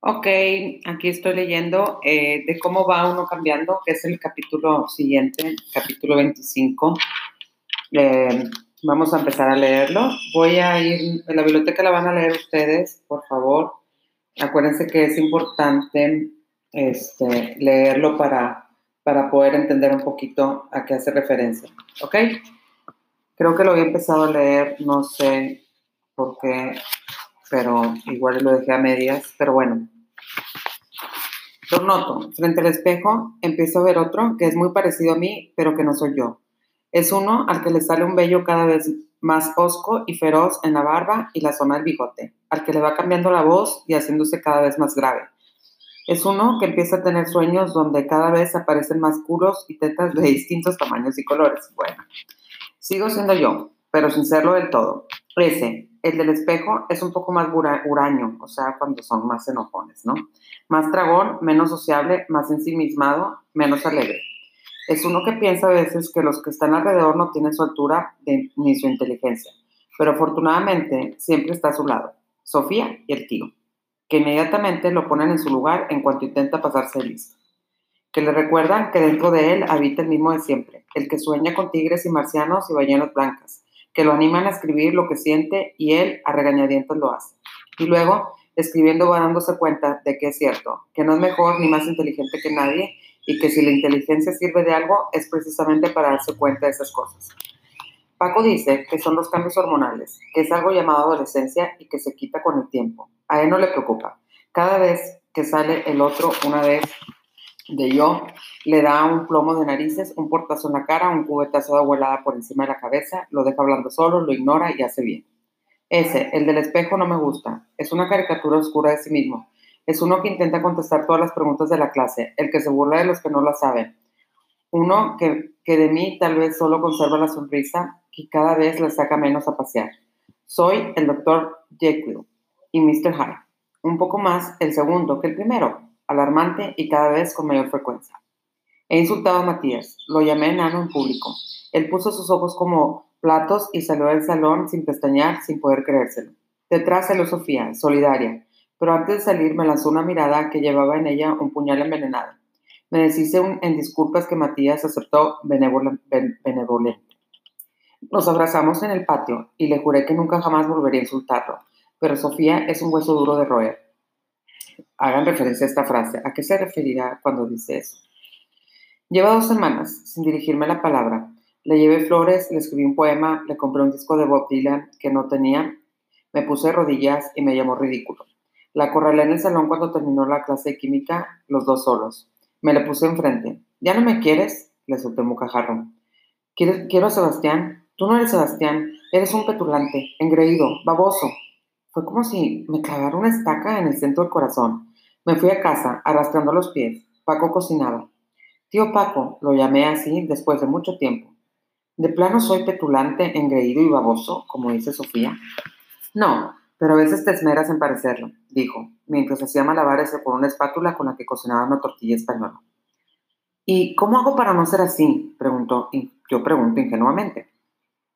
Ok, aquí estoy leyendo eh, de cómo va uno cambiando, que es el capítulo siguiente, capítulo 25. Eh, vamos a empezar a leerlo. Voy a ir, en la biblioteca la van a leer ustedes, por favor. Acuérdense que es importante este, leerlo para, para poder entender un poquito a qué hace referencia. ¿Ok? Creo que lo había empezado a leer, no sé por qué pero igual lo dejé a medias, pero bueno. Lo noto, frente al espejo empiezo a ver otro que es muy parecido a mí, pero que no soy yo. Es uno al que le sale un vello cada vez más hosco y feroz en la barba y la zona del bigote, al que le va cambiando la voz y haciéndose cada vez más grave. Es uno que empieza a tener sueños donde cada vez aparecen más culos y tetas de distintos tamaños y colores. Bueno, sigo siendo yo, pero sin serlo del todo. Ese, el del espejo, es un poco más huraño, o sea, cuando son más enojones, ¿no? Más dragón, menos sociable, más ensimismado, menos alegre. Es uno que piensa a veces que los que están alrededor no tienen su altura ni su inteligencia, pero afortunadamente siempre está a su lado, Sofía y el tío, que inmediatamente lo ponen en su lugar en cuanto intenta pasarse listo. Que le recuerdan que dentro de él habita el mismo de siempre, el que sueña con tigres y marcianos y ballenas blancas, que lo animan a escribir lo que siente y él a regañadientes lo hace. Y luego, escribiendo va dándose cuenta de que es cierto, que no es mejor ni más inteligente que nadie y que si la inteligencia sirve de algo es precisamente para darse cuenta de esas cosas. Paco dice que son los cambios hormonales, que es algo llamado adolescencia y que se quita con el tiempo. A él no le preocupa. Cada vez que sale el otro una vez de yo, le da un plomo de narices, un portazo en la cara, un cubetazo de abuelada por encima de la cabeza, lo deja hablando solo, lo ignora y hace bien. Ese, el del espejo, no me gusta. Es una caricatura oscura de sí mismo. Es uno que intenta contestar todas las preguntas de la clase, el que se burla de los que no la saben. Uno que, que de mí tal vez solo conserva la sonrisa y cada vez le saca menos a pasear. Soy el doctor Jekyll y Mr. Hyde. Un poco más el segundo que el primero, alarmante y cada vez con mayor frecuencia. He insultado a Matías, lo llamé enano en público. Él puso sus ojos como platos y salió del salón sin pestañear, sin poder creérselo. Detrás salió Sofía, solidaria, pero antes de salir me lanzó una mirada que llevaba en ella un puñal envenenado. Me deshice en disculpas que Matías aceptó benevolente. Nos abrazamos en el patio y le juré que nunca jamás volvería a insultarlo, pero Sofía es un hueso duro de roer hagan referencia a esta frase. ¿A qué se referirá cuando dice eso? Lleva dos semanas sin dirigirme la palabra. Le llevé flores, le escribí un poema, le compré un disco de Bob Dylan que no tenía, me puse rodillas y me llamó ridículo. La acorralé en el salón cuando terminó la clase de química, los dos solos. Me le puse enfrente. ¿Ya no me quieres? Le solté bocajarro. Quiero a Sebastián. Tú no eres Sebastián. Eres un petulante, engreído, baboso. Fue como si me clavara una estaca en el centro del corazón. Me fui a casa, arrastrando los pies. Paco cocinaba. Tío Paco, lo llamé así después de mucho tiempo. ¿De plano soy petulante, engreído y baboso, como dice Sofía? No, pero a veces te esmeras en parecerlo, dijo, mientras hacía malabares con una espátula con la que cocinaba una tortilla española. ¿Y cómo hago para no ser así? preguntó, y yo pregunto ingenuamente.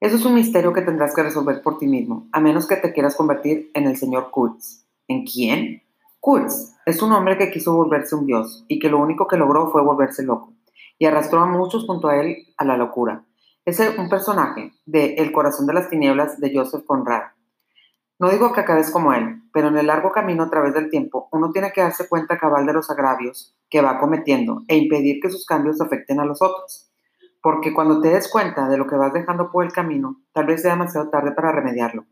Eso es un misterio que tendrás que resolver por ti mismo, a menos que te quieras convertir en el señor Kurtz. ¿En quién? Kurtz es un hombre que quiso volverse un dios y que lo único que logró fue volverse loco y arrastró a muchos junto a él a la locura. Es un personaje de El corazón de las tinieblas de Joseph Conrad. No digo que acabes como él, pero en el largo camino a través del tiempo uno tiene que darse cuenta cabal de los agravios que va cometiendo e impedir que sus cambios afecten a los otros porque cuando te des cuenta de lo que vas dejando por el camino, tal vez sea demasiado tarde para remediarlo.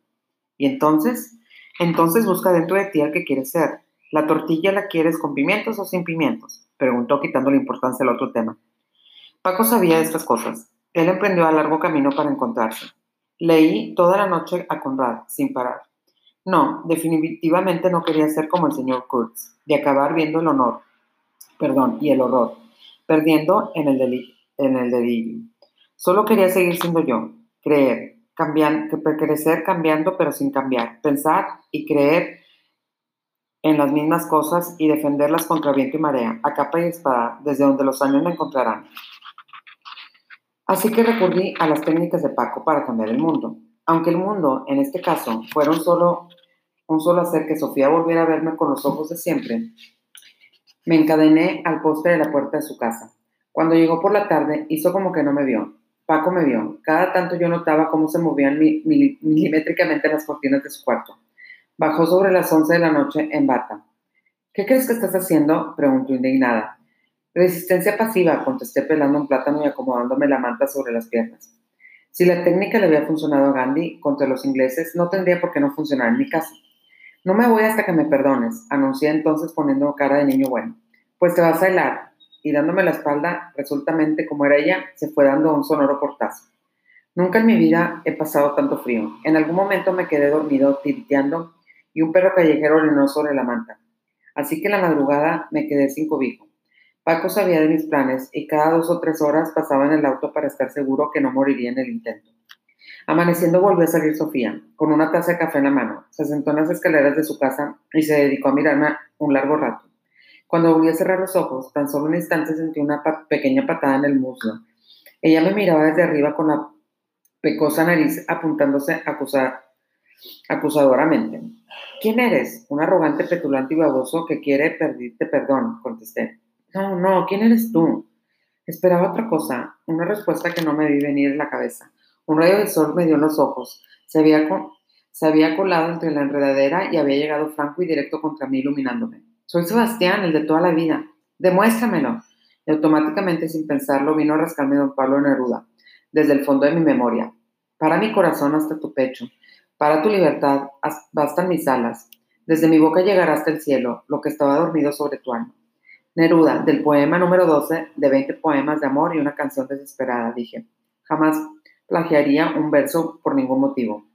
Y entonces, entonces busca dentro de ti al que quieres ser. ¿La tortilla la quieres con pimientos o sin pimientos? Preguntó quitando la importancia al otro tema. Paco sabía estas cosas. Él emprendió a largo camino para encontrarse. Leí toda la noche a Conrad, sin parar. No, definitivamente no quería ser como el señor Kurtz, de acabar viendo el honor, perdón, y el horror, perdiendo en el delito en el dedillo. Solo quería seguir siendo yo, creer, cambiar, crecer cambiando pero sin cambiar, pensar y creer en las mismas cosas y defenderlas contra viento y marea, a capa y espada, desde donde los años me encontrarán. Así que recurrí a las técnicas de Paco para cambiar el mundo. Aunque el mundo, en este caso, fuera un solo con solo hacer que Sofía volviera a verme con los ojos de siempre, me encadené al poste de la puerta de su casa. Cuando llegó por la tarde, hizo como que no me vio. Paco me vio. Cada tanto yo notaba cómo se movían milimétricamente las cortinas de su cuarto. Bajó sobre las once de la noche en bata. ¿Qué crees que estás haciendo? preguntó indignada. Resistencia pasiva, contesté pelando un plátano y acomodándome la manta sobre las piernas. Si la técnica le había funcionado a Gandhi contra los ingleses, no tendría por qué no funcionar en mi casa. No me voy hasta que me perdones, anuncié entonces poniendo cara de niño bueno. Pues te vas a helar. Y dándome la espalda, resultamente como era ella, se fue dando un sonoro portazo. Nunca en mi vida he pasado tanto frío. En algún momento me quedé dormido, tiriteando, y un perro callejero orinó sobre la manta. Así que en la madrugada me quedé sin cobijo. Paco sabía de mis planes y cada dos o tres horas pasaba en el auto para estar seguro que no moriría en el intento. Amaneciendo volvió a salir Sofía, con una taza de café en la mano. Se sentó en las escaleras de su casa y se dedicó a mirarme un largo rato. Cuando volví a cerrar los ojos, tan solo un instante sentí una pequeña patada en el muslo. Ella me miraba desde arriba con la pecosa nariz apuntándose acusadoramente. ¿Quién eres? Un arrogante, petulante y baboso que quiere pedirte perdón, contesté. No, no, ¿quién eres tú? Esperaba otra cosa, una respuesta que no me vi venir en la cabeza. Un rayo de sol me dio los ojos. Se había colado entre la enredadera y había llegado franco y directo contra mí, iluminándome. Soy Sebastián, el de toda la vida. Demuéstramelo. Y automáticamente, sin pensarlo, vino a rascarme don Pablo Neruda, desde el fondo de mi memoria. Para mi corazón hasta tu pecho. Para tu libertad bastan mis alas. Desde mi boca llegará hasta el cielo, lo que estaba dormido sobre tu alma. Neruda, del poema número 12 de 20 poemas de amor y una canción desesperada, dije. Jamás plagiaría un verso por ningún motivo.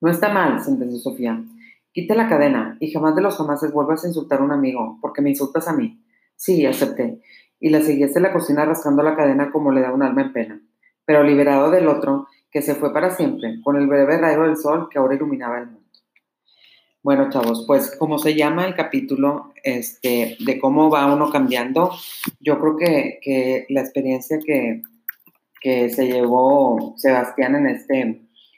No está mal, sentenció Sofía. Quita la cadena y jamás de los jamases vuelvas a insultar a un amigo, porque me insultas a mí. Sí, acepté. Y la seguí hasta la cocina rascando la cadena como le da un alma en pena. Pero liberado del otro, que se fue para siempre, con el breve rayo del sol que ahora iluminaba el mundo. Bueno, chavos, pues como se llama el capítulo este, de cómo va uno cambiando, yo creo que, que la experiencia que, que se llevó Sebastián en este,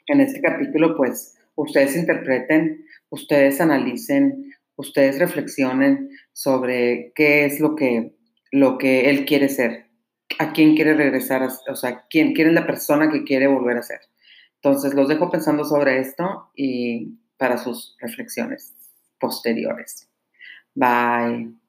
en este capítulo, pues ustedes interpreten, ustedes analicen, ustedes reflexionen sobre qué es lo que, lo que él quiere ser, a quién quiere regresar, o sea, quién, quién es la persona que quiere volver a ser. Entonces, los dejo pensando sobre esto y para sus reflexiones posteriores. Bye.